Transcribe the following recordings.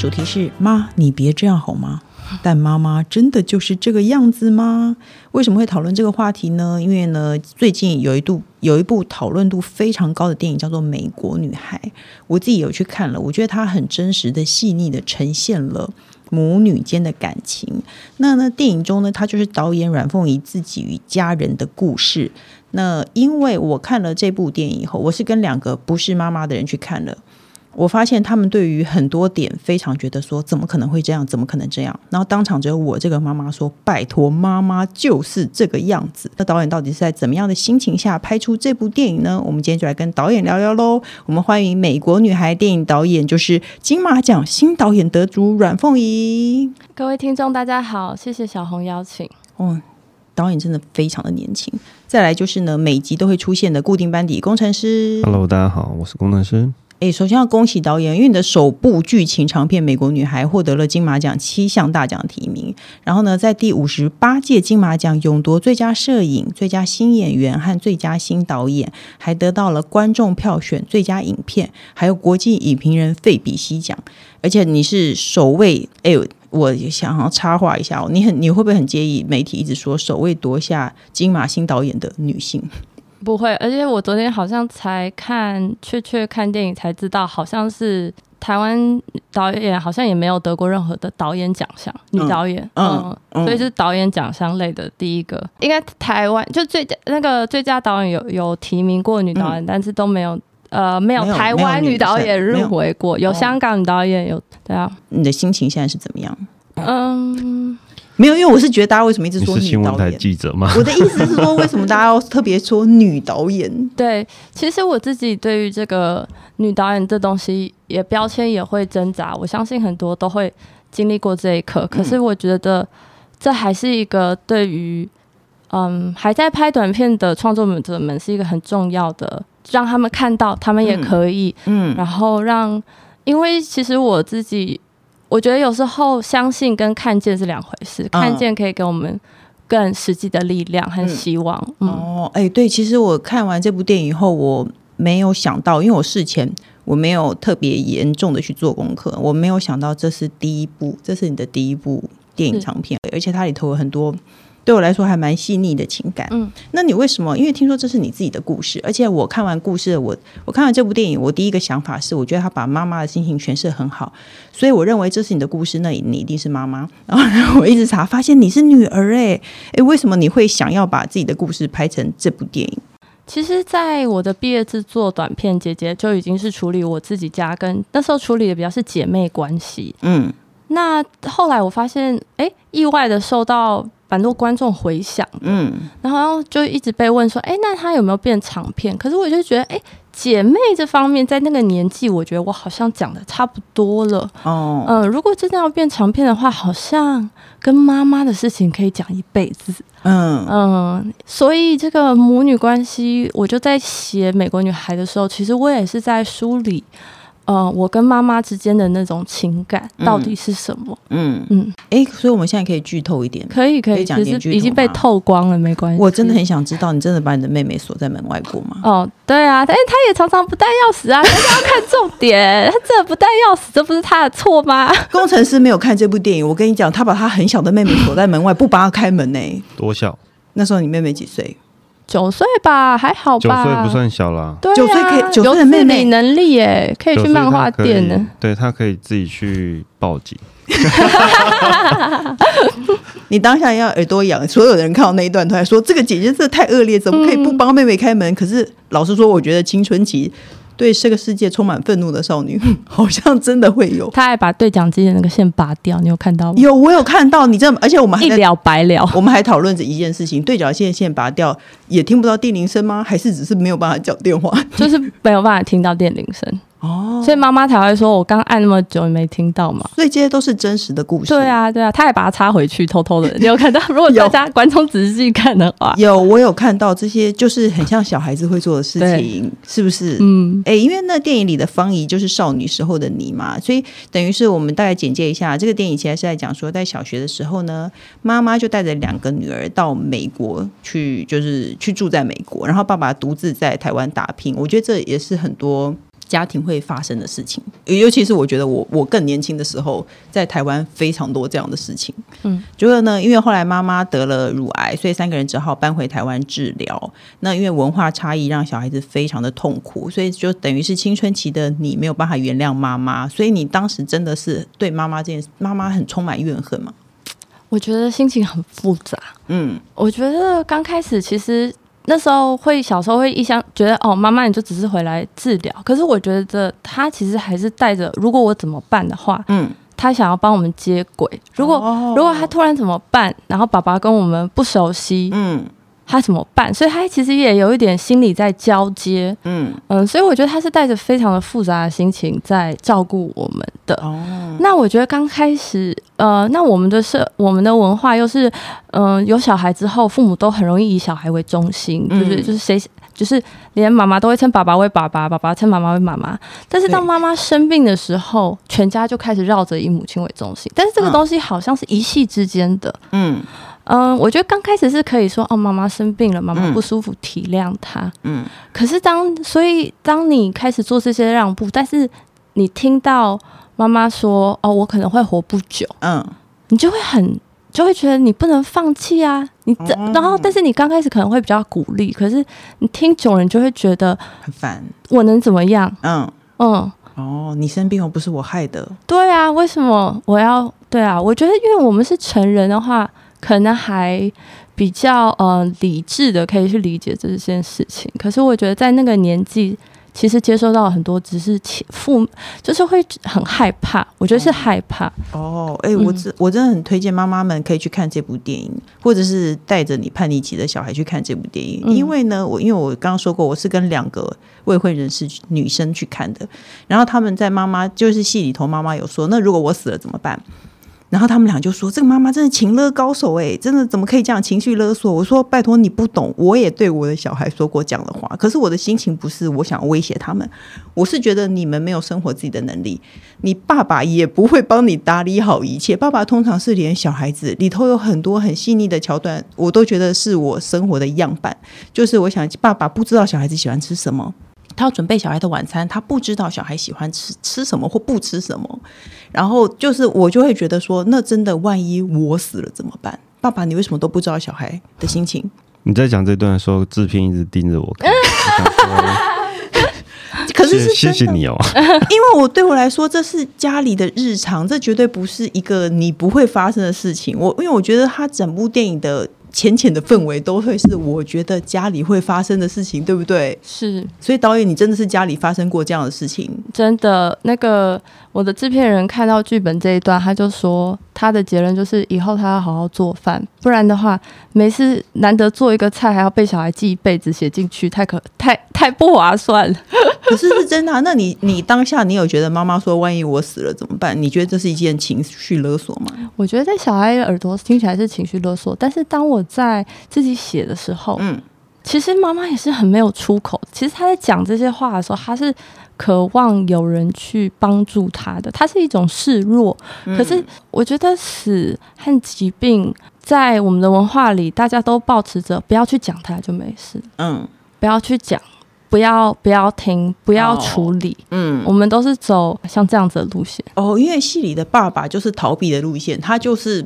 主题是妈，你别这样好吗？但妈妈真的就是这个样子吗？为什么会讨论这个话题呢？因为呢，最近有一度有一部讨论度非常高的电影叫做《美国女孩》，我自己有去看了，我觉得它很真实的、细腻的呈现了母女间的感情。那呢电影中呢，它就是导演阮凤仪自己与家人的故事。那因为我看了这部电影以后，我是跟两个不是妈妈的人去看了。我发现他们对于很多点非常觉得说，怎么可能会这样？怎么可能这样？然后当场只有我这个妈妈说：“拜托，妈妈就是这个样子。”那导演到底是在怎么样的心情下拍出这部电影呢？我们今天就来跟导演聊聊喽。我们欢迎《美国女孩》电影导演，就是金马奖新导演得主阮凤仪。各位听众，大家好，谢谢小红邀请。哦，导演真的非常的年轻。再来就是呢，每集都会出现的固定班底工程师。Hello，大家好，我是工程师。诶，首先要恭喜导演，因为你的首部剧情长片《美国女孩》获得了金马奖七项大奖提名。然后呢，在第五十八届金马奖勇夺最佳摄影、最佳新演员和最佳新导演，还得到了观众票选最佳影片，还有国际影评人费比西奖。而且你是首位，诶，我想要插话一下，你很你会不会很介意媒体一直说首位夺下金马新导演的女性？不会，而且我昨天好像才看，确确看电影才知道，好像是台湾导演好像也没有得过任何的导演奖项，女导演，嗯，嗯，所以是导演奖项类的第一个。应该台湾就最佳那个最佳导演有有提名过女导演，嗯，但是都没有，呃，没有台湾女导演入围过，有，有香港女导演有，对啊。你的心情现在是怎么样？嗯。没有，因为我是觉得大家为什么一直说女导演？是新闻台记者吗？我的意思是说，为什么大家要特别说女导演？对，其实我自己对于这个女导演这东西，也标签也会挣扎。我相信很多都会经历过这一刻。可是我觉得这还是一个对于嗯还在拍短片的创作者们是一个很重要的，让他们看到他们也可以，嗯，然后让因为其实我自己。我觉得有时候相信跟看见是两回事，嗯、看见可以给我们更实际的力量和希望。嗯嗯、哦，哎，对，其实我看完这部电影以后，我没有想到，因为我事前我没有特别严重的去做功课，我没有想到这是第一部，这是你的第一部电影长片，而且它里头有很多。对我来说还蛮细腻的情感。嗯，那你为什么？因为听说这是你自己的故事，而且我看完故事，我我看完这部电影，我第一个想法是，我觉得他把妈妈的心情诠释很好，所以我认为这是你的故事，那你一定是妈妈。然后，我一直查，发现你是女儿，哎哎，为什么你会想要把自己的故事拍成这部电影？其实，在我的毕业制作短片《姐姐》就已经是处理我自己家跟那时候处理的比较是姐妹关系。嗯，那后来我发现，哎，意外的受到。蛮多观众回响，嗯，然后就一直被问说，哎，那他有没有变长片？可是我就觉得，哎，姐妹这方面在那个年纪，我觉得我好像讲的差不多了。哦，嗯，如果真的要变长片的话，好像跟妈妈的事情可以讲一辈子。嗯嗯，所以这个母女关系，我就在写《美国女孩》的时候，其实我也是在梳理。呃，我跟妈妈之间的那种情感到底是什么？嗯嗯，哎、嗯欸，所以我们现在可以剧透一点，可以可以讲一点剧透，已经被透光了，没关系。我真的很想知道，你真的把你的妹妹锁在门外过吗？哦，对啊，但是她也常常不带钥匙啊，大家要看重点，她真的不带钥匙，这不是她的错吗？工程师没有看这部电影，我跟你讲，他把他很小的妹妹锁在门外，不帮她开门呢、欸。多小？那时候你妹妹几岁？九岁吧，还好吧。九岁不算小啦。对啊，九岁可以，九岁的妹妹能力耶，可以去漫画店呢。对，他可以自己去报警。你当下要耳朵痒，所有人看到那一段都在说：“这个姐姐真的太恶劣，怎么可以不帮妹妹开门？”嗯、可是老实说，我觉得青春期。对这个世界充满愤怒的少女，好像真的会有。他还把对讲机的那个线拔掉，你有看到吗？有，我有看到。你这，而且我们还一了百了。我们还讨论着一件事情：对讲线线拔掉，也听不到电铃声吗？还是只是没有办法讲电话？就是没有办法听到电铃声。哦，所以妈妈才会说：“我刚按那么久，你没听到吗？”所以这些都是真实的故事。对啊，对啊，他还把它插回去，偷偷的。你有看到？如果大家观众仔细看的话，有我有看到这些，就是很像小孩子会做的事情，是不是？嗯，哎，因为那电影里的芳仪就是少女时候的你嘛，所以等于是我们大概简介一下，这个电影其实是在讲说，在小学的时候呢，妈妈就带着两个女儿到美国去，就是去住在美国，然后爸爸独自在台湾打拼。我觉得这也是很多。家庭会发生的事情，尤其是我觉得我我更年轻的时候，在台湾非常多这样的事情。嗯，就是呢，因为后来妈妈得了乳癌，所以三个人只好搬回台湾治疗。那因为文化差异，让小孩子非常的痛苦，所以就等于是青春期的你没有办法原谅妈妈，所以你当时真的是对妈妈这件事，妈妈很充满怨恨吗？我觉得心情很复杂。嗯，我觉得刚开始其实。那时候会小时候会一想觉得哦，妈妈你就只是回来治疗，可是我觉得他其实还是带着，如果我怎么办的话，嗯，他想要帮我们接轨。如果、哦、如果他突然怎么办，然后爸爸跟我们不熟悉，嗯。他怎么办？所以他其实也有一点心理在交接，嗯嗯，所以我觉得他是带着非常的复杂的心情在照顾我们的。哦，那我觉得刚开始，呃，那我们的社，我们的文化又是，嗯、呃，有小孩之后，父母都很容易以小孩为中心，嗯、就是就是谁，就是连妈妈都会称爸爸为爸爸，爸爸称妈妈为妈妈。但是当妈妈生病的时候，全家就开始绕着以母亲为中心。但是这个东西好像是一系之间的，嗯。嗯，我觉得刚开始是可以说哦，妈妈生病了，妈妈不舒服，体谅她。嗯，可是当所以当你开始做这些让步，但是你听到妈妈说哦，我可能会活不久，嗯，你就会很就会觉得你不能放弃啊，你这、嗯、然后但是你刚开始可能会比较鼓励，可是你听久了，你就会觉得很烦。我能怎么样？嗯嗯，哦，你生病又不是我害的。对啊，为什么我要？对啊，我觉得因为我们是成人的话。可能还比较呃理智的可以去理解这件事情，可是我觉得在那个年纪，其实接收到很多只是父，就是会很害怕。我觉得是害怕。哦，哎、欸，我真我真的很推荐妈妈们可以去看这部电影，或者是带着你叛逆期的小孩去看这部电影，因为呢，我因为我刚刚说过，我是跟两个未婚人士女生去看的，然后他们在妈妈就是戏里头，妈妈有说，那如果我死了怎么办？然后他们俩就说：“这个妈妈真的情勒高手哎，真的怎么可以这样情绪勒索？”我说：“拜托你不懂，我也对我的小孩说过这样的话。可是我的心情不是我想威胁他们，我是觉得你们没有生活自己的能力，你爸爸也不会帮你打理好一切。爸爸通常是连小孩子里头有很多很细腻的桥段，我都觉得是我生活的样板。就是我想，爸爸不知道小孩子喜欢吃什么。”他要准备小孩的晚餐，他不知道小孩喜欢吃吃什么或不吃什么，然后就是我就会觉得说，那真的万一我死了怎么办？爸爸，你为什么都不知道小孩的心情？你在讲这段的时候，制片一直盯着我看，可是是谢谢你哦，因为我对我来说，这是家里的日常，这绝对不是一个你不会发生的事情。我因为我觉得他整部电影的。浅浅的氛围都会是我觉得家里会发生的事情，对不对？是，所以导演，你真的是家里发生过这样的事情？真的，那个我的制片人看到剧本这一段，他就说他的结论就是以后他要好好做饭，不然的话，每次难得做一个菜还要被小孩记一辈子写进去，太可太太不划算了。可是是真的啊，那你你当下你有觉得妈妈说万一我死了怎么办？你觉得这是一件情绪勒索吗？我觉得在小孩的耳朵听起来是情绪勒索，但是当我在自己写的时候，嗯，其实妈妈也是很没有出口。其实她在讲这些话的时候，她是渴望有人去帮助她的，她是一种示弱。可是我觉得死和疾病在我们的文化里，大家都保持着不要去讲它就没事，嗯，不要去讲。不要不要听，不要处理。哦、嗯，我们都是走像这样子的路线。哦，因为戏里的爸爸就是逃避的路线，他就是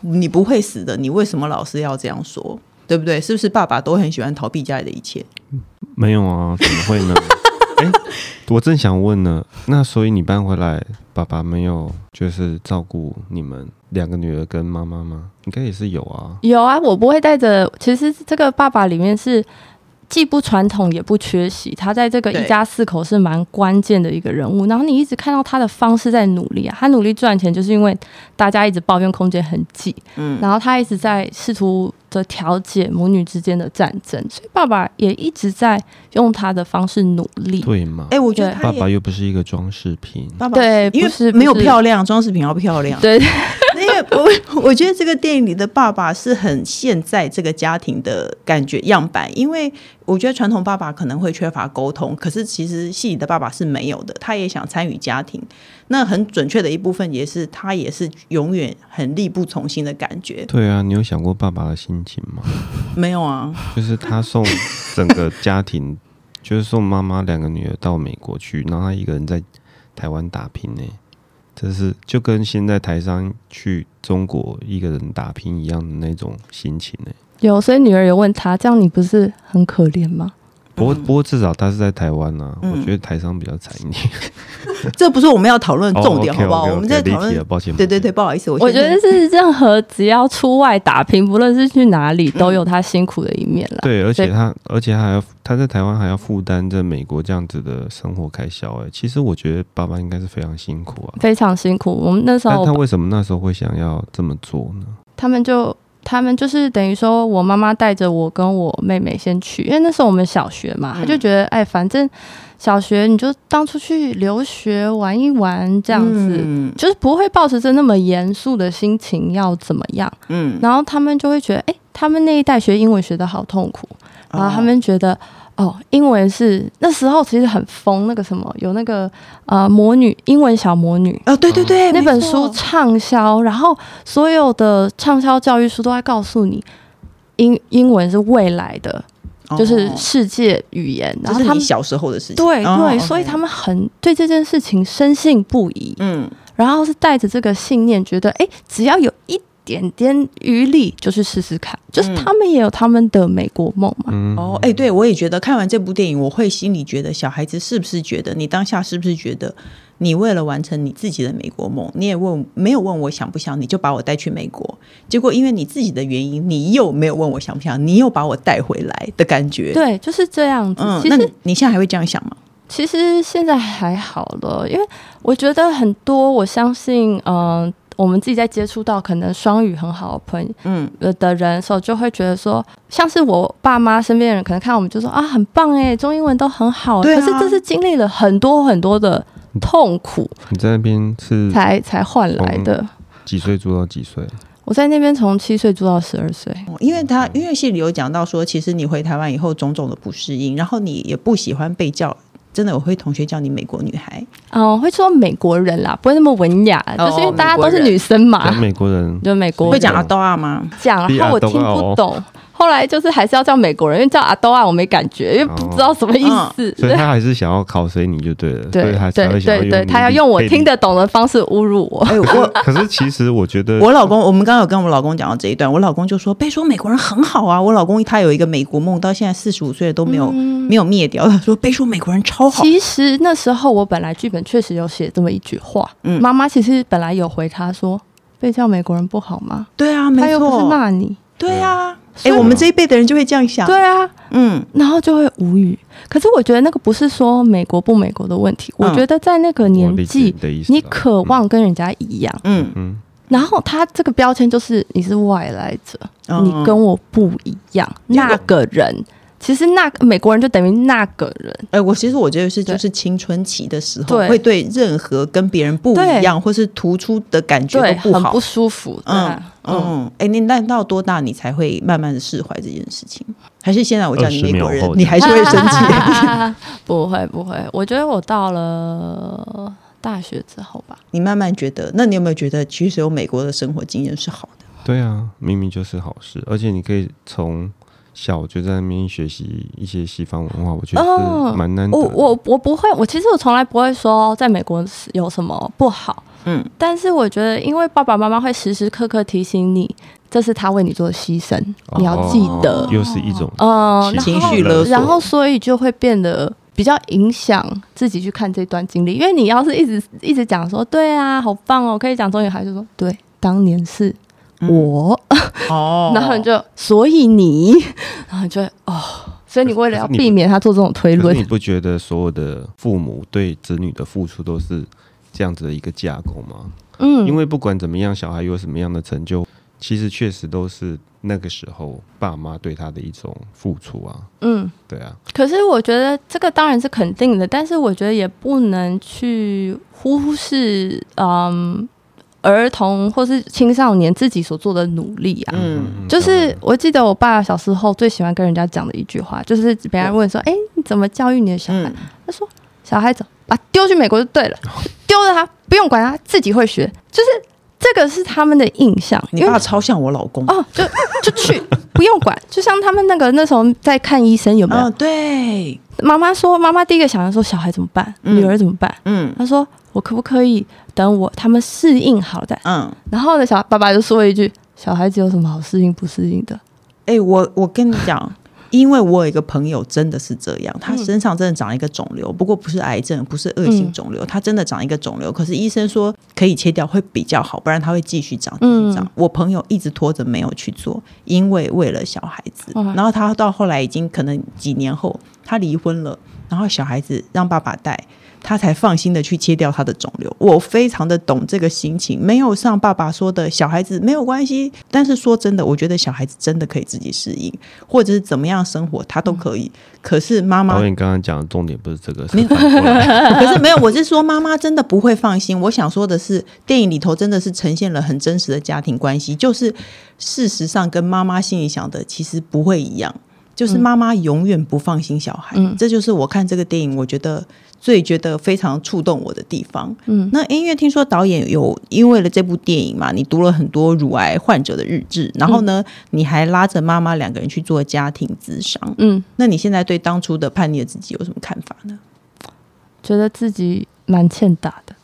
你不会死的，你为什么老是要这样说？对不对？是不是爸爸都很喜欢逃避家里的一切？没有啊，怎么会呢？哎、欸，我正想问呢。那所以你搬回来，爸爸没有就是照顾你们两个女儿跟妈妈吗？应该也是有啊。有啊，我不会带着。其实这个爸爸里面是。既不传统也不缺席，他在这个一家四口是蛮关键的一个人物。然后你一直看到他的方式在努力啊，他努力赚钱，就是因为大家一直抱怨空间很挤，嗯，然后他一直在试图的调解母女之间的战争，所以爸爸也一直在用他的方式努力，对吗？哎，我觉得爸爸又不是一个装饰品，爸爸对，因为没有漂亮，装饰品要漂亮，对。我我觉得这个电影里的爸爸是很现在这个家庭的感觉样板，因为我觉得传统爸爸可能会缺乏沟通，可是其实戏里的爸爸是没有的，他也想参与家庭。那很准确的一部分也是他也是永远很力不从心的感觉。对啊，你有想过爸爸的心情吗？没有啊，就是他送整个家庭，就是送妈妈两个女儿到美国去，然后他一个人在台湾打拼呢。这是就跟现在台商去中国一个人打拼一样的那种心情呢。有，所以女儿有问他，这样你不是很可怜吗？不过，不过至少他是在台湾啊。嗯、我觉得台商比较惨一点。这不是我们要讨论重点，好不好？我们在讨论。抱歉，对对对，不好意思。我觉得是任何只要出外打拼，不论是去哪里，都有他辛苦的一面了。对，而且他，而且还要他在台湾还要负担着美国这样子的生活开销。哎，其实我觉得爸爸应该是非常辛苦啊，非常辛苦。我们那时候，他为什么那时候会想要这么做呢？他们就。他们就是等于说，我妈妈带着我跟我妹妹先去，因为那时候我们小学嘛，他就觉得，哎，反正小学你就当出去留学玩一玩这样子，嗯、就是不会抱持着那么严肃的心情要怎么样。嗯，然后他们就会觉得，哎，他们那一代学英文学的好痛苦，然后他们觉得。哦，英文是那时候其实很疯，那个什么有那个呃魔女英文小魔女哦，对对对，那本书畅销，然后所有的畅销教育书都在告诉你英英文是未来的，就是世界语言。然后他们小时候的事情，对对，所以他们很对这件事情深信不疑。嗯，然后是带着这个信念，觉得哎，只要有一。点点余力就去试试看，就是他们也有他们的美国梦嘛。嗯、哦，哎、欸，对我也觉得看完这部电影，我会心里觉得，小孩子是不是觉得你当下是不是觉得，你为了完成你自己的美国梦，你也问没有问我想不想，你就把我带去美国，结果因为你自己的原因，你又没有问我想不想，你又把我带回来的感觉。对，就是这样子。嗯，其实，那你，你现在还会这样想吗？其实现在还好了，因为我觉得很多，我相信，嗯、呃。我们自己在接触到可能双语很好的朋友，嗯，的人的时候，就会觉得说，像是我爸妈身边的人，可能看我们就说啊，很棒哎，中英文都很好，可是这是经历了很多很多的痛苦。你在那边是才才换来的？几岁住到几岁？我在那边从七岁住到十二岁。因为他音乐戏里有讲到说，其实你回台湾以后种种的不适应，然后你也不喜欢被叫。真的，我会同学叫你美国女孩哦，会说美国人啦，不会那么文雅，哦、就是因为大家都是女生嘛。美国人就美国人会讲阿多啊吗？讲，然后我听不懂。后来就是还是要叫美国人，因为叫阿多啊，我没感觉，因为不知道什么意思。哦、所以他还是想要考衰你就对了。对对对对对，他要用我听得懂的方式侮辱我。哎，我 可是其实我觉得，我老公，我们刚刚有跟我老公讲到这一段，我老公就说被说美国人很好啊。我老公他有一个美国梦，到现在四十五岁了都没有、嗯、没有灭掉。他说被说美国人超好。其实那时候我本来剧本确实有写这么一句话，嗯，妈妈其实本来有回他说被叫美国人不好吗？对啊，没错，他又不是骂你，对啊。哎、欸，我们这一辈的人就会这样想，对啊，嗯，然后就会无语。可是我觉得那个不是说美国不美国的问题，嗯、我觉得在那个年纪，你渴望跟人家一样，嗯。嗯，然后他这个标签就是你是外来者，嗯、你跟我不一样，嗯、那个人。其实那个美国人就等于那个人，哎，我其实我觉得是就是青春期的时候，会对任何跟别人不一样或是突出的感觉都不好，很不舒服。嗯嗯，哎，你那到多大你才会慢慢的释怀这件事情？还是现在我叫你美国人，你还是会生气？不会不会，我觉得我到了大学之后吧，你慢慢觉得，那你有没有觉得其实有美国的生活经验是好的？对啊，明明就是好事，而且你可以从。小就在那边学习一些西方文化，我觉得是蛮难的。我我我不会，我其实我从来不会说在美国有什么不好。嗯，但是我觉得，因为爸爸妈妈会时时刻刻提醒你，这是他为你做的牺牲，哦、你要记得。又是一种嗯情绪勒索，然后所以就会变得比较影响自己去看这段经历。因为你要是一直一直讲说，对啊，好棒哦，可以讲中语，还是说对，当年是。我哦，然后你就，所以你，然后你就哦，所以你为了要避免他做这种推论，你不觉得所有的父母对子女的付出都是这样子的一个架构吗？嗯，因为不管怎么样，小孩有什么样的成就，其实确实都是那个时候爸妈对他的一种付出啊。嗯，对啊。可是我觉得这个当然是肯定的，但是我觉得也不能去忽视，嗯。儿童或是青少年自己所做的努力啊，嗯，就是我记得我爸小时候最喜欢跟人家讲的一句话，就是别人问说：“哎、欸，你怎么教育你的小孩？”嗯、他说：“小孩子把丢去美国就对了，丢了他不用管他，自己会学。”就是这个是他们的印象。你爸超像我老公哦，就就去不用管，就像他们那个那时候在看医生有没有？哦、对，妈妈说，妈妈第一个想的说小孩怎么办，嗯、女儿怎么办？嗯，他说。我可不可以等我他们适应好了再？嗯，然后呢，小爸爸就说一句：“小孩子有什么好适应不适应的？”哎、欸，我我跟你讲，因为我有一个朋友真的是这样，他身上真的长了一个肿瘤，不过不是癌症，不是恶性肿瘤，他真的长一个肿瘤。可是医生说可以切掉会比较好，不然他会继续长，继续长。我朋友一直拖着没有去做，因为为了小孩子。然后他到后来已经可能几年后他离婚了，然后小孩子让爸爸带。他才放心的去切掉他的肿瘤，我非常的懂这个心情，没有像爸爸说的小孩子没有关系，但是说真的，我觉得小孩子真的可以自己适应，或者是怎么样生活，他都可以。可是妈妈，导演刚刚讲的重点不是这个，没有，可是没有，我是说妈妈真的不会放心。我想说的是，电影里头真的是呈现了很真实的家庭关系，就是事实上跟妈妈心里想的其实不会一样，就是妈妈永远不放心小孩，嗯，这就是我看这个电影，我觉得。最觉得非常触动我的地方，嗯，那因为听说导演有因为了这部电影嘛，你读了很多乳癌患者的日志，然后呢，嗯、你还拉着妈妈两个人去做家庭咨商，嗯，那你现在对当初的叛逆的自己有什么看法呢？觉得自己蛮欠打的，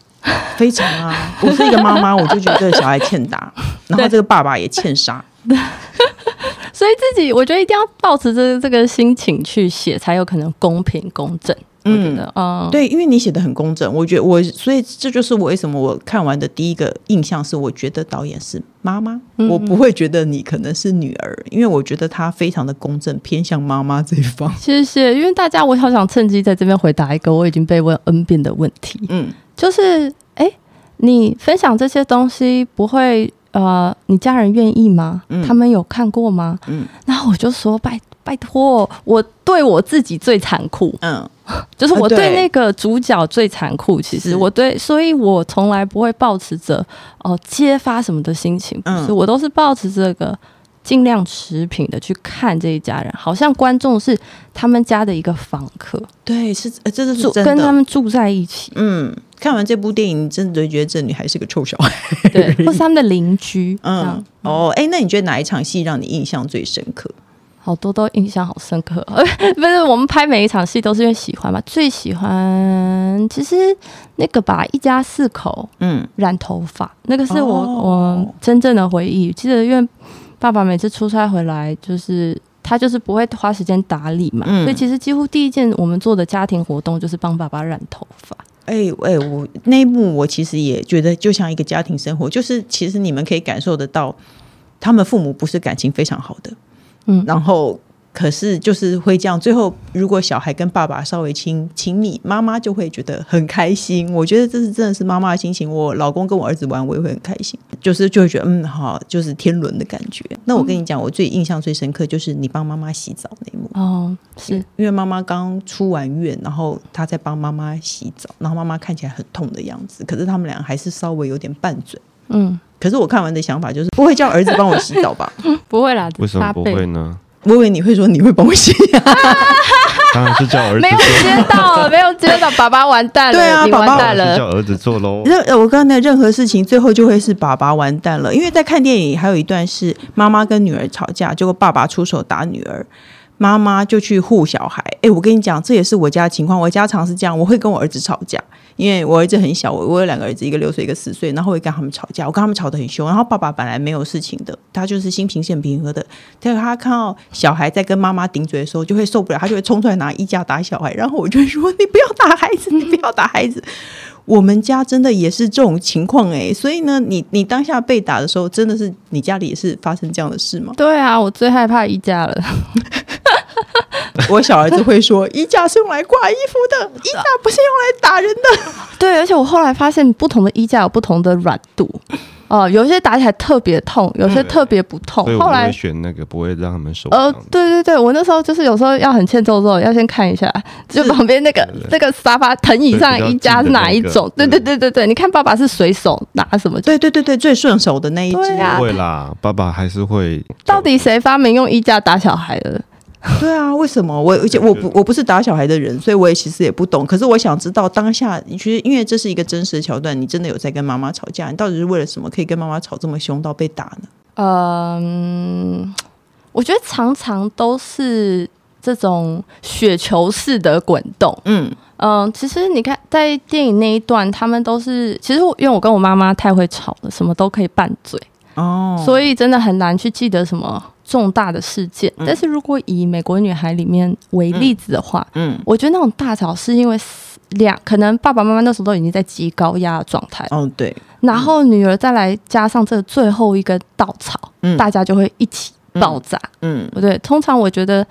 非常啊！我是一个妈妈，我就觉得小孩欠打，然后这个爸爸也欠杀，所以自己我觉得一定要抱持着这个心情去写，才有可能公平公正。嗯，嗯，对，因为你写的很公正，我觉得我，所以这就是我为什么我看完的第一个印象是，我觉得导演是妈妈，嗯、我不会觉得你可能是女儿，因为我觉得她非常的公正，偏向妈妈这一方。谢谢，因为大家，我好想趁机在这边回答一个我已经被问 N 遍的问题，嗯，就是，哎，你分享这些东西不会，呃，你家人愿意吗？嗯、他们有看过吗？嗯，然后我就说拜。拜托，我对我自己最残酷，嗯，就是我对那个主角最残酷。其实我对，所以我从来不会抱持着哦揭发什么的心情，不是，我都是抱持这个尽量持平的去看这一家人，好像观众是他们家的一个房客，对，是，这是真的，跟他们住在一起。嗯，看完这部电影，真的觉得这女孩是个臭小孩，对，或是他们的邻居。嗯，哦，哎，那你觉得哪一场戏让你印象最深刻？好多都印象好深刻，不是我们拍每一场戏都是因为喜欢嘛？最喜欢其实那个吧，一家四口，嗯，染头发，那个是我、哦、我真正的回忆。记得因为爸爸每次出差回来，就是他就是不会花时间打理嘛，嗯、所以其实几乎第一件我们做的家庭活动就是帮爸爸染头发。哎哎、欸欸，我那一幕我其实也觉得就像一个家庭生活，就是其实你们可以感受得到，他们父母不是感情非常好的。嗯，然后可是就是会这样，最后如果小孩跟爸爸稍微亲亲密，妈妈就会觉得很开心。我觉得这是真的是妈妈的心情。我老公跟我儿子玩，我也会很开心，就是就会觉得嗯好，就是天伦的感觉。那我跟你讲，我最印象最深刻就是你帮妈妈洗澡那一幕哦，是因为妈妈刚出完院，然后她在帮妈妈洗澡，然后妈妈看起来很痛的样子，可是他们俩还是稍微有点拌嘴，嗯。可是我看完的想法就是不会叫儿子帮我洗澡吧？不会啦，为什么不会呢？我以为你会说你会帮我洗，当然是叫儿子。没有接到，没有接到，爸爸完蛋了。对啊，爸爸完蛋了，叫儿子做喽。任我刚才任何事情最后就会是爸爸完蛋了，因为在看电影还有一段是妈妈跟女儿吵架，结果爸爸出手打女儿，妈妈就去护小孩。哎，我跟你讲，这也是我家的情况，我家常是这样，我会跟我儿子吵架。因为我儿子很小，我我有两个儿子，一个六岁，一个四岁，然后会跟他们吵架，我跟他们吵得很凶。然后爸爸本来没有事情的，他就是心平气很平和的。但是他看到小孩在跟妈妈顶嘴的时候，就会受不了，他就会冲出来拿衣架打小孩。然后我就会说：“你不要打孩子，你不要打孩子。”我们家真的也是这种情况哎，所以呢，你你当下被打的时候，真的是你家里也是发生这样的事吗？对啊，我最害怕衣架了。我小儿子会说：“衣架是用来挂衣服的，衣架不是用来打人的。”对，而且我后来发现，不同的衣架有不同的软度。哦，有些打起来特别痛，有些特别不痛。后来选那个不会让他们受。呃，对对对，我那时候就是有时候要很欠揍揍，要先看一下，就旁边那个那个沙发藤椅上衣架是哪一种？对对对对对，你看爸爸是随手拿什么？对对对对，最顺手的那一只。不会啦，爸爸还是会。到底谁发明用衣架打小孩的？对啊，为什么我而且我不我不是打小孩的人，所以我也其实也不懂。可是我想知道当下，你其实因为这是一个真实的桥段，你真的有在跟妈妈吵架？你到底是为了什么可以跟妈妈吵这么凶到被打呢？嗯，我觉得常常都是这种雪球式的滚动。嗯嗯，其实你看在电影那一段，他们都是其实因为我跟我妈妈太会吵了，什么都可以拌嘴哦，所以真的很难去记得什么。重大的事件，但是如果以《美国女孩》里面为例子的话，嗯，嗯，我觉得那种大吵是因为两可能爸爸妈妈那时候都已经在极高压的状态，哦，对，然后女儿再来加上这最后一根稻草，嗯，大家就会一起爆炸，嗯，不对，通常我觉得，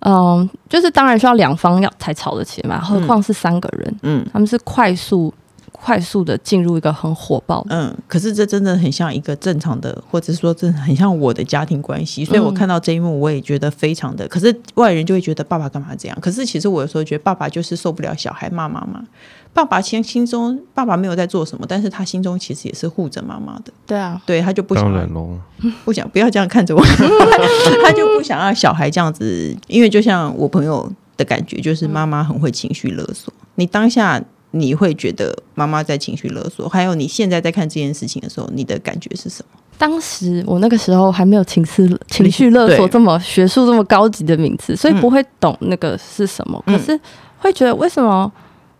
嗯，就是当然需要两方要才吵得起嘛，何况是三个人，嗯，他们是快速。快速的进入一个很火爆，嗯，可是这真的很像一个正常的，或者说真的很像我的家庭关系，所以我看到这一幕，我也觉得非常的。嗯、可是外人就会觉得爸爸干嘛这样？可是其实我有时候觉得爸爸就是受不了小孩骂妈妈。爸爸心心中，爸爸没有在做什么，但是他心中其实也是护着妈妈的。对啊，对，他就不想，当然不想不要这样看着我，他就不想让小孩这样子，因为就像我朋友的感觉，就是妈妈很会情绪勒索，嗯、你当下。你会觉得妈妈在情绪勒索，还有你现在在看这件事情的时候，你的感觉是什么？当时我那个时候还没有情绪情绪勒索这么学术、这么高级的名词，所以不会懂那个是什么。嗯、可是会觉得为什么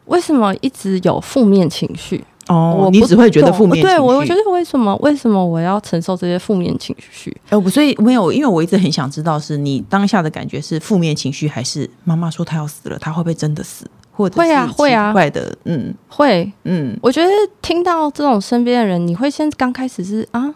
为什么一直有负面情绪？哦，我你只会觉得负面情绪。对，我觉得为什么为什么我要承受这些负面情绪？呃，所以没有，因为我一直很想知道，是你当下的感觉是负面情绪，还是妈妈说她要死了，她会不会真的死？会啊，会啊，怪的，嗯，会，嗯，我觉得听到这种身边的人，你会先刚开始是啊，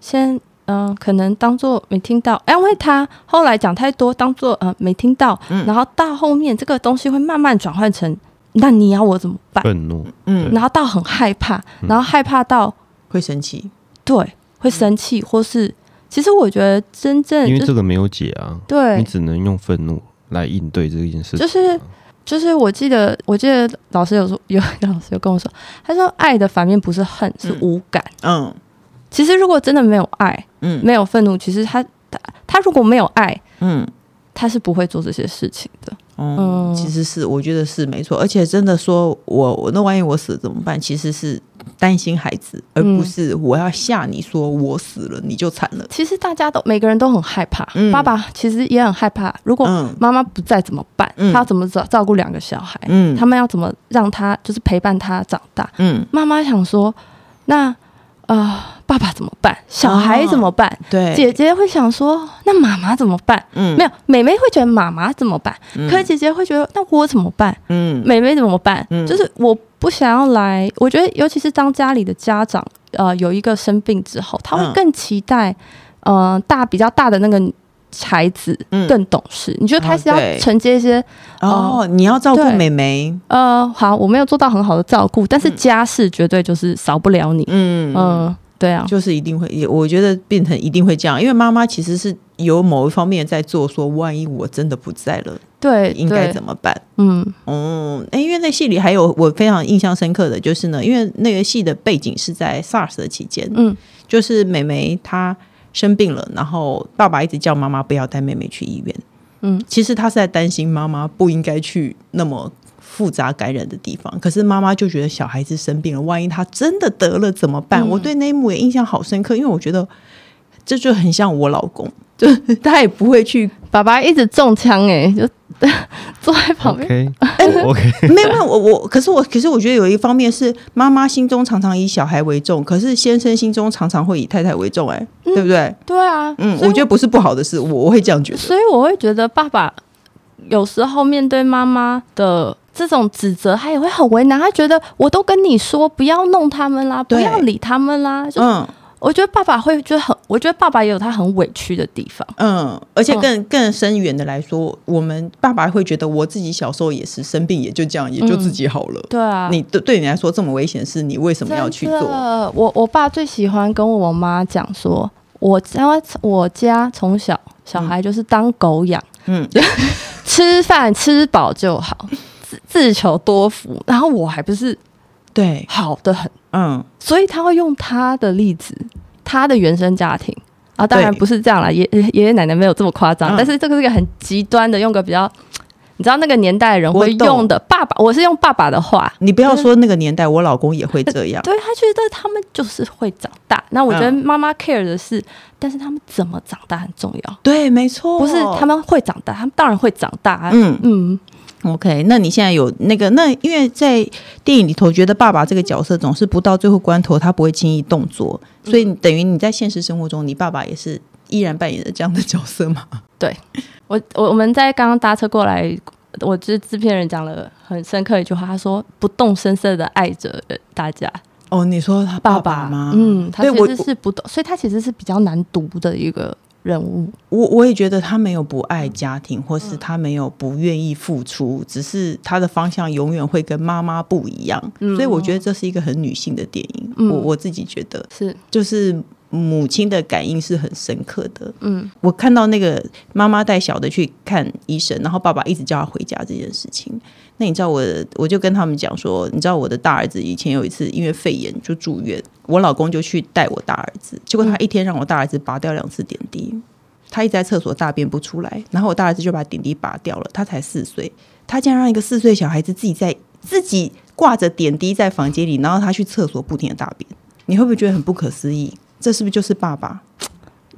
先嗯、呃，可能当做没听到，安慰他，后来讲太多，当做呃没听到，嗯，然后到后面这个东西会慢慢转换成，那你要我怎么办？愤怒，嗯，然后到很害怕，然后害怕到会生气，对，会生气，或是其实我觉得真正因为这个没有解啊，对，你只能用愤怒来应对这件事情，就是。就是我记得，我记得老师有说，有一个 老师有跟我说，他说爱的反面不是恨，是无感。嗯，嗯其实如果真的没有爱，嗯，没有愤怒，其实他他他如果没有爱，嗯，他是不会做这些事情的。嗯，嗯其实是我觉得是没错，而且真的说我我那万一我死了怎么办？其实是。担心孩子，而不是我要吓你说我死了你就惨了。其实大家都每个人都很害怕，嗯、爸爸其实也很害怕。如果妈妈不在怎么办？嗯、他要怎么照照顾两个小孩？嗯、他们要怎么让他就是陪伴他长大？嗯、妈妈想说，那啊、呃，爸爸怎么办？小孩怎么办？哦、对，姐姐会想说，那妈妈怎么办？嗯，没有，妹妹会觉得妈妈怎么办？嗯、可是姐姐会觉得，那我怎么办？嗯，妹妹怎么办？嗯，就是我。不想要来，我觉得尤其是当家里的家长，呃，有一个生病之后，他会更期待，嗯、呃，大比较大的那个孩子更懂事。嗯、你就开始要承接一些，哦，你要照顾妹妹，呃，好，我没有做到很好的照顾，但是家事绝对就是少不了你，嗯。嗯。呃对啊，就是一定会，我觉得变成一定会这样，因为妈妈其实是有某一方面在做，说万一我真的不在了，对，应该怎么办？嗯。嗯，因为那戏里还有我非常印象深刻的就是呢，因为那个戏的背景是在 SARS 的期间，嗯，就是妹妹她生病了，然后爸爸一直叫妈妈不要带妹妹去医院，嗯，其实他是在担心妈妈不应该去那么。复杂感染的地方，可是妈妈就觉得小孩子生病了，万一他真的得了怎么办？嗯、我对那一幕也印象好深刻，因为我觉得这就很像我老公，就他也不会去，爸爸一直中枪，哎，就 坐在旁边。OK，没有没有，我我，可是我，可是我觉得有一方面是妈妈心中常常以小孩为重，可是先生心中常常会以太太为重，哎，对不对？对啊，嗯，我觉得不是不好的事，我我会这样觉得，所以我会觉得爸爸有时候面对妈妈的。这种指责，他也会很为难。他觉得我都跟你说不要弄他们啦，不要理他们啦。就嗯，我觉得爸爸会觉得很，我觉得爸爸也有他很委屈的地方。嗯，而且更更深远的来说，我们爸爸会觉得我自己小时候也是生病，也就这样，也就自己好了。嗯、对啊，你对对你来说这么危险的事，你为什么要去做？我我爸最喜欢跟我妈讲说，我家我家从小小孩就是当狗养，嗯，吃饭吃饱就好，自自求多福。然后我还不是对好的很。嗯，所以他会用他的例子，他的原生家庭。啊，当然不是这样啦，爷爷爷奶奶没有这么夸张，嗯、但是这个是一个很极端的，用个比较，你知道那个年代的人会用的爸爸，我是用爸爸的话，你不要说那个年代，我老公也会这样，对，他觉得他们就是会长大，那我觉得妈妈 care 的是，但是他们怎么长大很重要，对，没错，不是他们会长大，他们当然会长大，嗯。嗯。OK，那你现在有那个那，因为在电影里头，觉得爸爸这个角色总是不到最后关头，他不会轻易动作，所以等于你在现实生活中，你爸爸也是依然扮演着这样的角色吗？对，我我我们在刚刚搭车过来，我这制片人讲了很深刻一句话，他说不动声色的爱着大家。哦，你说他爸爸吗？嗯，他其实是不懂，所以他其实是比较难读的一个。人物，我我也觉得他没有不爱家庭，或是他没有不愿意付出，只是他的方向永远会跟妈妈不一样。嗯，所以我觉得这是一个很女性的电影。嗯，我我自己觉得是，就是母亲的感应是很深刻的。嗯，我看到那个妈妈带小的去看医生，然后爸爸一直叫他回家这件事情。那你知道我，我就跟他们讲说，你知道我的大儿子以前有一次因为肺炎就住院，我老公就去带我大儿子，结果他一天让我大儿子拔掉两次点滴，他一直在厕所大便不出来，然后我大儿子就把点滴拔掉了。他才四岁，他竟然让一个四岁小孩子自己在自己挂着点滴在房间里，然后他去厕所不停的大便，你会不会觉得很不可思议？这是不是就是爸爸？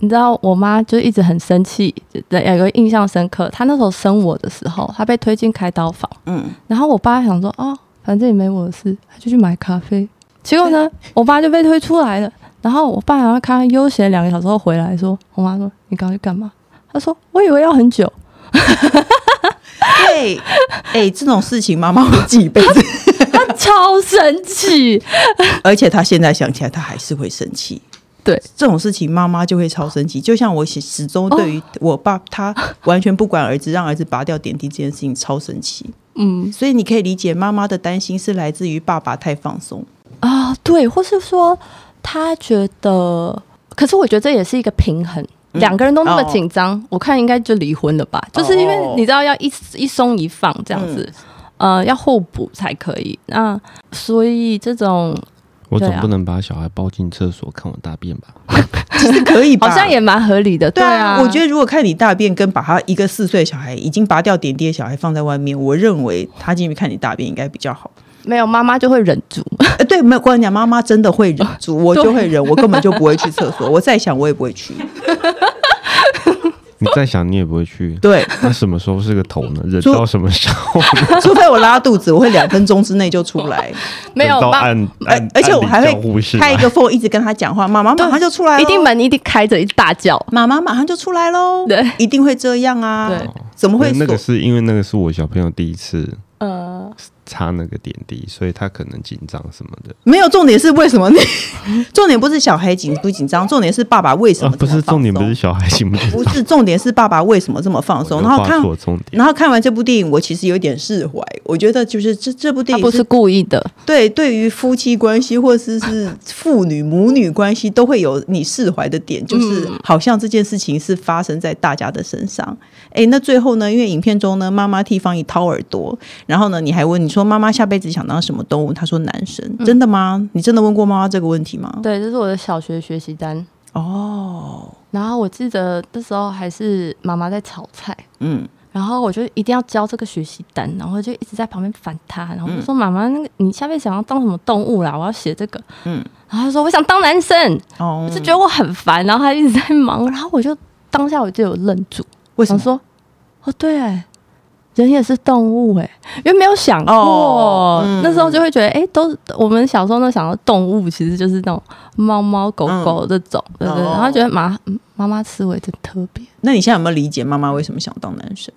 你知道我妈就一直很生气，有一个印象深刻。她那时候生我的时候，她被推进开刀房，嗯，然后我爸想说，哦，反正也没我的事，他就去买咖啡。结果呢，我爸就被推出来了。然后我爸然后看悠闲两个小时后回来说，我妈说你刚刚去干嘛？他说我以为要很久。对，哎、欸，这种事情妈妈会记一辈子。他超生气，而且他现在想起来，他还是会生气。对这种事情，妈妈就会超生气。就像我始始终对于我爸，他完全不管儿子，让儿子拔掉点滴这件事情超生气。嗯，所以你可以理解妈妈的担心是来自于爸爸太放松啊，对，或是说他觉得，可是我觉得这也是一个平衡，两个人都那么紧张，我看应该就离婚了吧？就是因为你知道要一一松一放这样子，呃，要互补才可以。那所以这种。我总不能把小孩抱进厕所看我大便吧？其实可以吧，好像也蛮合理的。对啊，我觉得如果看你大便，跟把他一个四岁小孩已经拔掉点滴的小孩放在外面，我认为他进去看你大便应该比较好。没有，妈妈就会忍住。呃，对，没有，跟你讲，妈妈真的会忍住，我就会忍，我根本就不会去厕所。我再想，我也不会去。你再想，你也不会去。对，那什么时候是个头呢？忍到什么时候？除非我拉肚子，我会两分钟之内就出来。没有，按按，而且我还会开一个缝，一直跟他讲话。妈妈马上就出来，一定门一定开着，一大叫，妈妈马上就出来喽。对，一定会这样啊。对，怎么会？那个是因为那个是我小朋友第一次。呃。插那个点滴，所以他可能紧张什么的。没有，重点是为什么？重点不是小孩紧不紧张，重点是爸爸为什么、啊？不是重点，不是小孩紧不紧张，不是重点是爸爸为什么这么放松。然后看，然后看完这部电影，我其实有点释怀。我觉得就是这这部电影不是故意的。对，对于夫妻关系或者是是父女母女关系，都会有你释怀的点，就是好像这件事情是发生在大家的身上。哎，那最后呢？因为影片中呢，妈妈替方怡掏耳朵，然后呢，你还问你说妈妈下辈子想当什么动物？她说男生，嗯、真的吗？你真的问过妈妈这个问题吗？对，这是我的小学学习单哦。然后我记得那时候还是妈妈在炒菜，嗯，然后我就一定要交这个学习单，然后就一直在旁边烦她，然后就说妈妈，那个你下辈子想要当什么动物啦？我要写这个，嗯，然后她说我想当男生，哦，就觉得我很烦，然后她一直在忙，然后我就当下我就有愣住。为什么说？哦，对，人也是动物哎，因为没有想过，哦嗯、那时候就会觉得，哎，都我们小时候都想到动物其实就是那种猫猫狗狗这种，嗯、对对，然后觉得妈妈妈思维真特别。那你现在有没有理解妈妈为什么想当男生？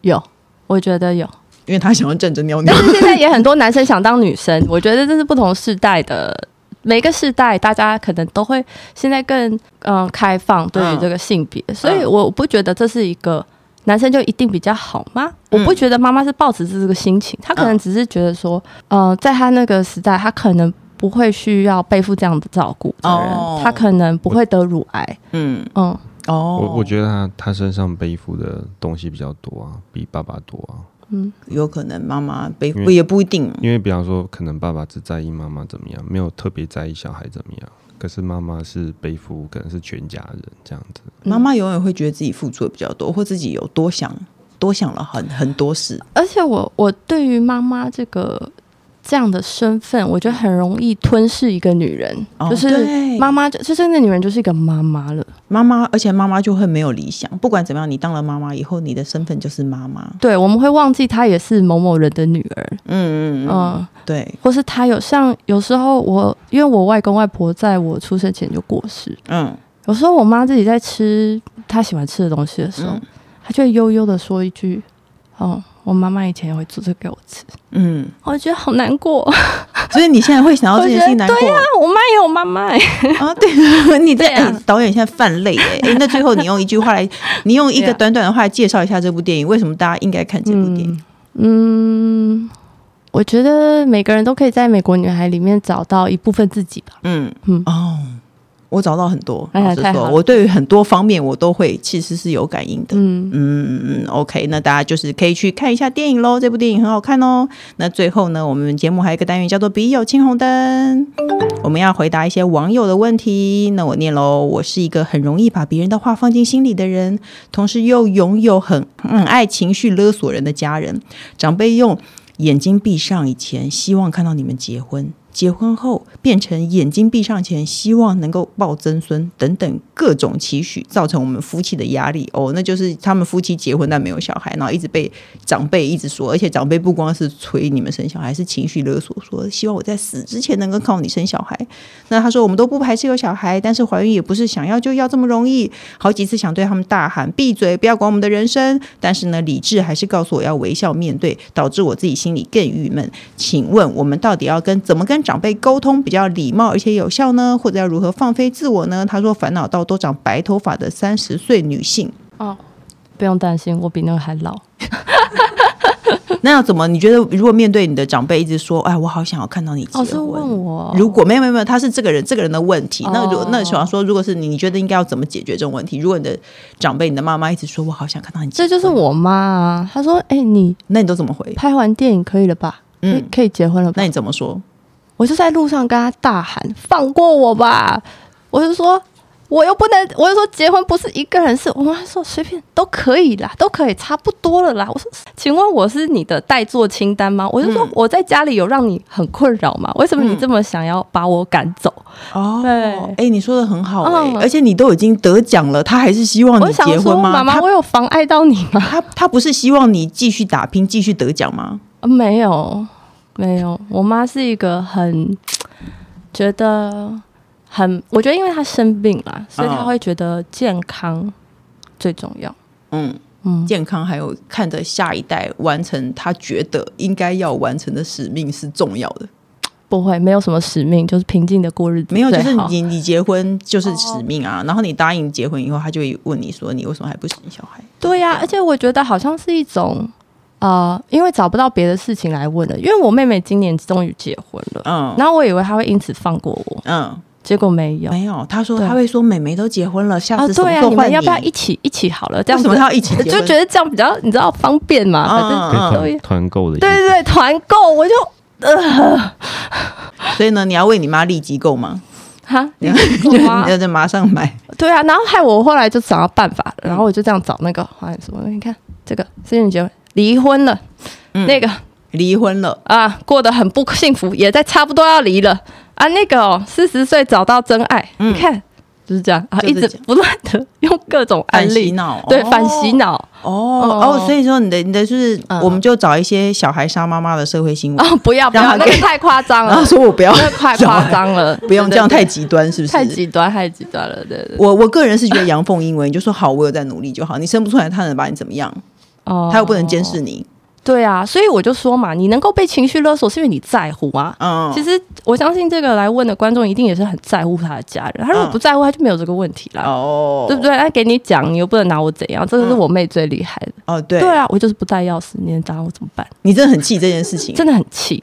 有，我觉得有，因为他想要站着尿尿。但是现在也很多男生想当女生，我觉得这是不同世代的每个时代大家可能都会现在更嗯开放对于这个性别，嗯、所以我不觉得这是一个男生就一定比较好吗？嗯、我不觉得妈妈是抱持这个心情，她可能只是觉得说，嗯、呃，在她那个时代，她可能不会需要背负这样的照顾责任，哦、她可能不会得乳癌。嗯。嗯。哦，我我觉得她她身上背负的东西比较多啊，比爸爸多啊。嗯，有可能妈妈背负也不一定，因为比方说，可能爸爸只在意妈妈怎么样，没有特别在意小孩怎么样。可是妈妈是背负，可能是全家人这样子。妈妈永远会觉得自己付出的比较多，或自己有多想多想了很很多事。而且我我对于妈妈这个。这样的身份，我觉得很容易吞噬一个女人，哦、就是妈妈，就是那女人就是一个妈妈了。妈妈，而且妈妈就会没有理想。不管怎么样，你当了妈妈以后，你的身份就是妈妈。对，我们会忘记她也是某某人的女儿。嗯嗯嗯，嗯对。或是她有像有时候我，因为我外公外婆在我出生前就过世。嗯。有时候我妈自己在吃她喜欢吃的东西的时候，嗯、她就会悠悠的说一句：“哦。”我妈妈以前也会做这个给我吃，嗯，我觉得好难过，所以你现在会想到这件事情难过？对呀、啊，我妈也有妈妈啊，对，你这导演现在泛泪哎、欸，那最后你用一句话来，你用一个短短的话来介绍一下这部电影，为什么大家应该看这部电影？嗯，嗯，我觉得每个人都可以在美国女孩里面找到一部分自己吧，嗯。嗯。哦。我找到很多，老实说，我对于很多方面我都会其实是有感应的。嗯嗯嗯，OK，那大家就是可以去看一下电影喽，这部电影很好看哦。那最后呢，我们节目还有一个单元叫做“笔友青红灯”，我们要回答一些网友的问题。那我念喽，我是一个很容易把别人的话放进心里的人，同时又拥有很很爱情绪勒索人的家人。长辈用眼睛闭上以前，希望看到你们结婚。结婚后变成眼睛闭上前，希望能够抱曾孙等等各种期许，造成我们夫妻的压力。哦，那就是他们夫妻结婚但没有小孩，然后一直被长辈一直说，而且长辈不光是催你们生小孩，是情绪勒索，说希望我在死之前能够靠你生小孩。那他说我们都不排斥有小孩，但是怀孕也不是想要就要这么容易。好几次想对他们大喊闭嘴，不要管我们的人生，但是呢，理智还是告诉我要微笑面对，导致我自己心里更郁闷。请问我们到底要跟怎么跟？长辈沟通比较礼貌而且有效呢，或者要如何放飞自我呢？他说烦恼到都长白头发的三十岁女性哦，不用担心，我比那个还老。那要怎么？你觉得如果面对你的长辈一直说，哎，我好想要看到你结婚，哦、问我如果没有没有没有，他是这个人这个人的问题。哦、那如那想说，如果是你，你觉得应该要怎么解决这种问题？如果你的长辈，你的妈妈一直说我好想看到你结婚，这就是我妈啊。她说，哎，你那你都怎么回？拍完电影可以了吧？嗯，可以结婚了吧？那你怎么说？我就在路上跟他大喊：“放过我吧！”我就说：“我又不能。”我就说：“结婚不是一个人事。”我妈说：“随便都可以啦，都可以，差不多了啦。”我说：“请问我是你的待做清单吗？”我就说：“我在家里有让你很困扰吗？为什么你这么想要把我赶走？”哦，对，哎，你说的很好哎，而且你都已经得奖了，他还是希望你结婚吗？妈妈，我有妨碍到你吗？他他不是希望你继续打拼，继续得奖吗？没有。没有，我妈是一个很 觉得很，我觉得因为她生病了，所以她会觉得健康最重要。嗯嗯，健康还有看着下一代完成她觉得应该要完成的使命是重要的。不会，没有什么使命，就是平静的过日子。没有，就是你你结婚就是使命啊。然后你答应结婚以后，他就会问你说：“你为什么还不生小孩？”对呀，而且我觉得好像是一种。啊、呃，因为找不到别的事情来问了，因为我妹妹今年终于结婚了，嗯，然后我以为她会因此放过我，嗯，结果没有，没有，她说她会说妹妹都结婚了，下次什么时候换你？啊，对啊，你们要不要一起一起好了？这样子为什么她要一起？就觉得这样比较你知道方便嘛，反正团购的，对对对，团购我就呃，所以呢，你要为你妈立机构吗？哈，你要 你要在马上买，对啊，然后害我后来就找到办法，然后我就这样找那个好像什么，你看这个私人结婚。离婚了，嗯、那个。离婚了。啊，过得很不幸福，也在差不多要离了。啊。那个哦，四十岁找到真爱，嗯、你看就是这样啊，一直不断的用各种案例洗脑，对，反洗脑。哦哦，哦，所以说你的你的就是，嗯、我们就找一些小孩杀妈妈的社会新闻。哦，不要 不要，那个太夸张了，说我不要，那太夸张了，不用这样太极端，是不是？太极端太极端了，对对。我我个人是觉得阳奉阴违，你就说好，我有在努力就好，你生不出来，他能把你怎么样？哦，他又不能监视你，对啊，所以我就说嘛，你能够被情绪勒索，是因为你在乎啊。嗯，其实我相信这个来问的观众一定也是很在乎他的家人。他如果不在乎，他就没有这个问题了。哦，对不对？他给你讲，你又不能拿我怎样？这个是我妹最厉害的。哦，对，对啊，我就是不带钥匙，你能打我怎么办？你真的很气这件事情，真的很气。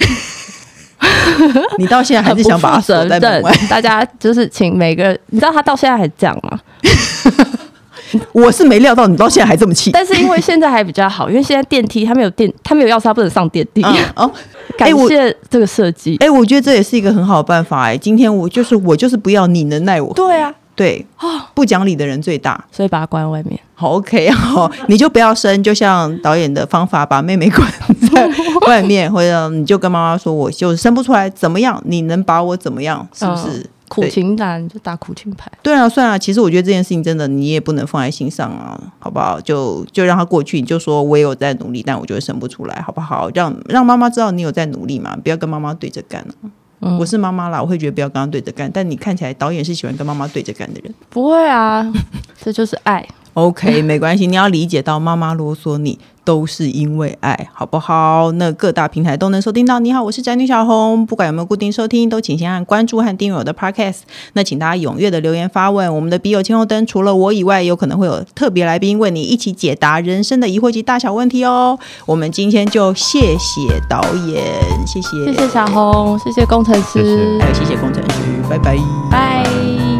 你到现在还是想把他锁在门外？大家就是请每个人，你知道他到现在还这样吗？我是没料到你到现在还这么气，但是因为现在还比较好，因为现在电梯他没有电，他没有钥匙，他不能上电梯。嗯、哦，感谢这个设计。哎、欸，我觉得这也是一个很好的办法。哎，今天我就是我就是不要你能耐我。对啊，对啊，不讲理的人最大，所以把他关在外面。好，OK，好，你就不要生，就像导演的方法，把妹妹关在外面，或者你就跟妈妈说，我就是生不出来，怎么样？你能把我怎么样？是不是？嗯苦情男就打苦情牌，对啊，算了。其实我觉得这件事情真的你也不能放在心上啊，好不好？就就让他过去，你就说我也有在努力，但我觉得生不出来，好不好？让让妈妈知道你有在努力嘛，不要跟妈妈对着干、啊嗯、我是妈妈啦，我会觉得不要跟他对着干。但你看起来导演是喜欢跟妈妈对着干的人，不会啊，这就是爱。OK，没关系，你要理解到妈妈啰嗦你。都是因为爱，好不好？那各大平台都能收听到。你好，我是宅女小红。不管有没有固定收听，都请先按关注和订阅我的 Podcast。那请大家踊跃的留言发问。我们的笔友青红灯除了我以外，有可能会有特别来宾为你一起解答人生的疑惑及大小问题哦。我们今天就谢谢导演，谢谢，谢谢小红，谢谢工程师，谢谢还有谢谢工程师，拜拜，拜。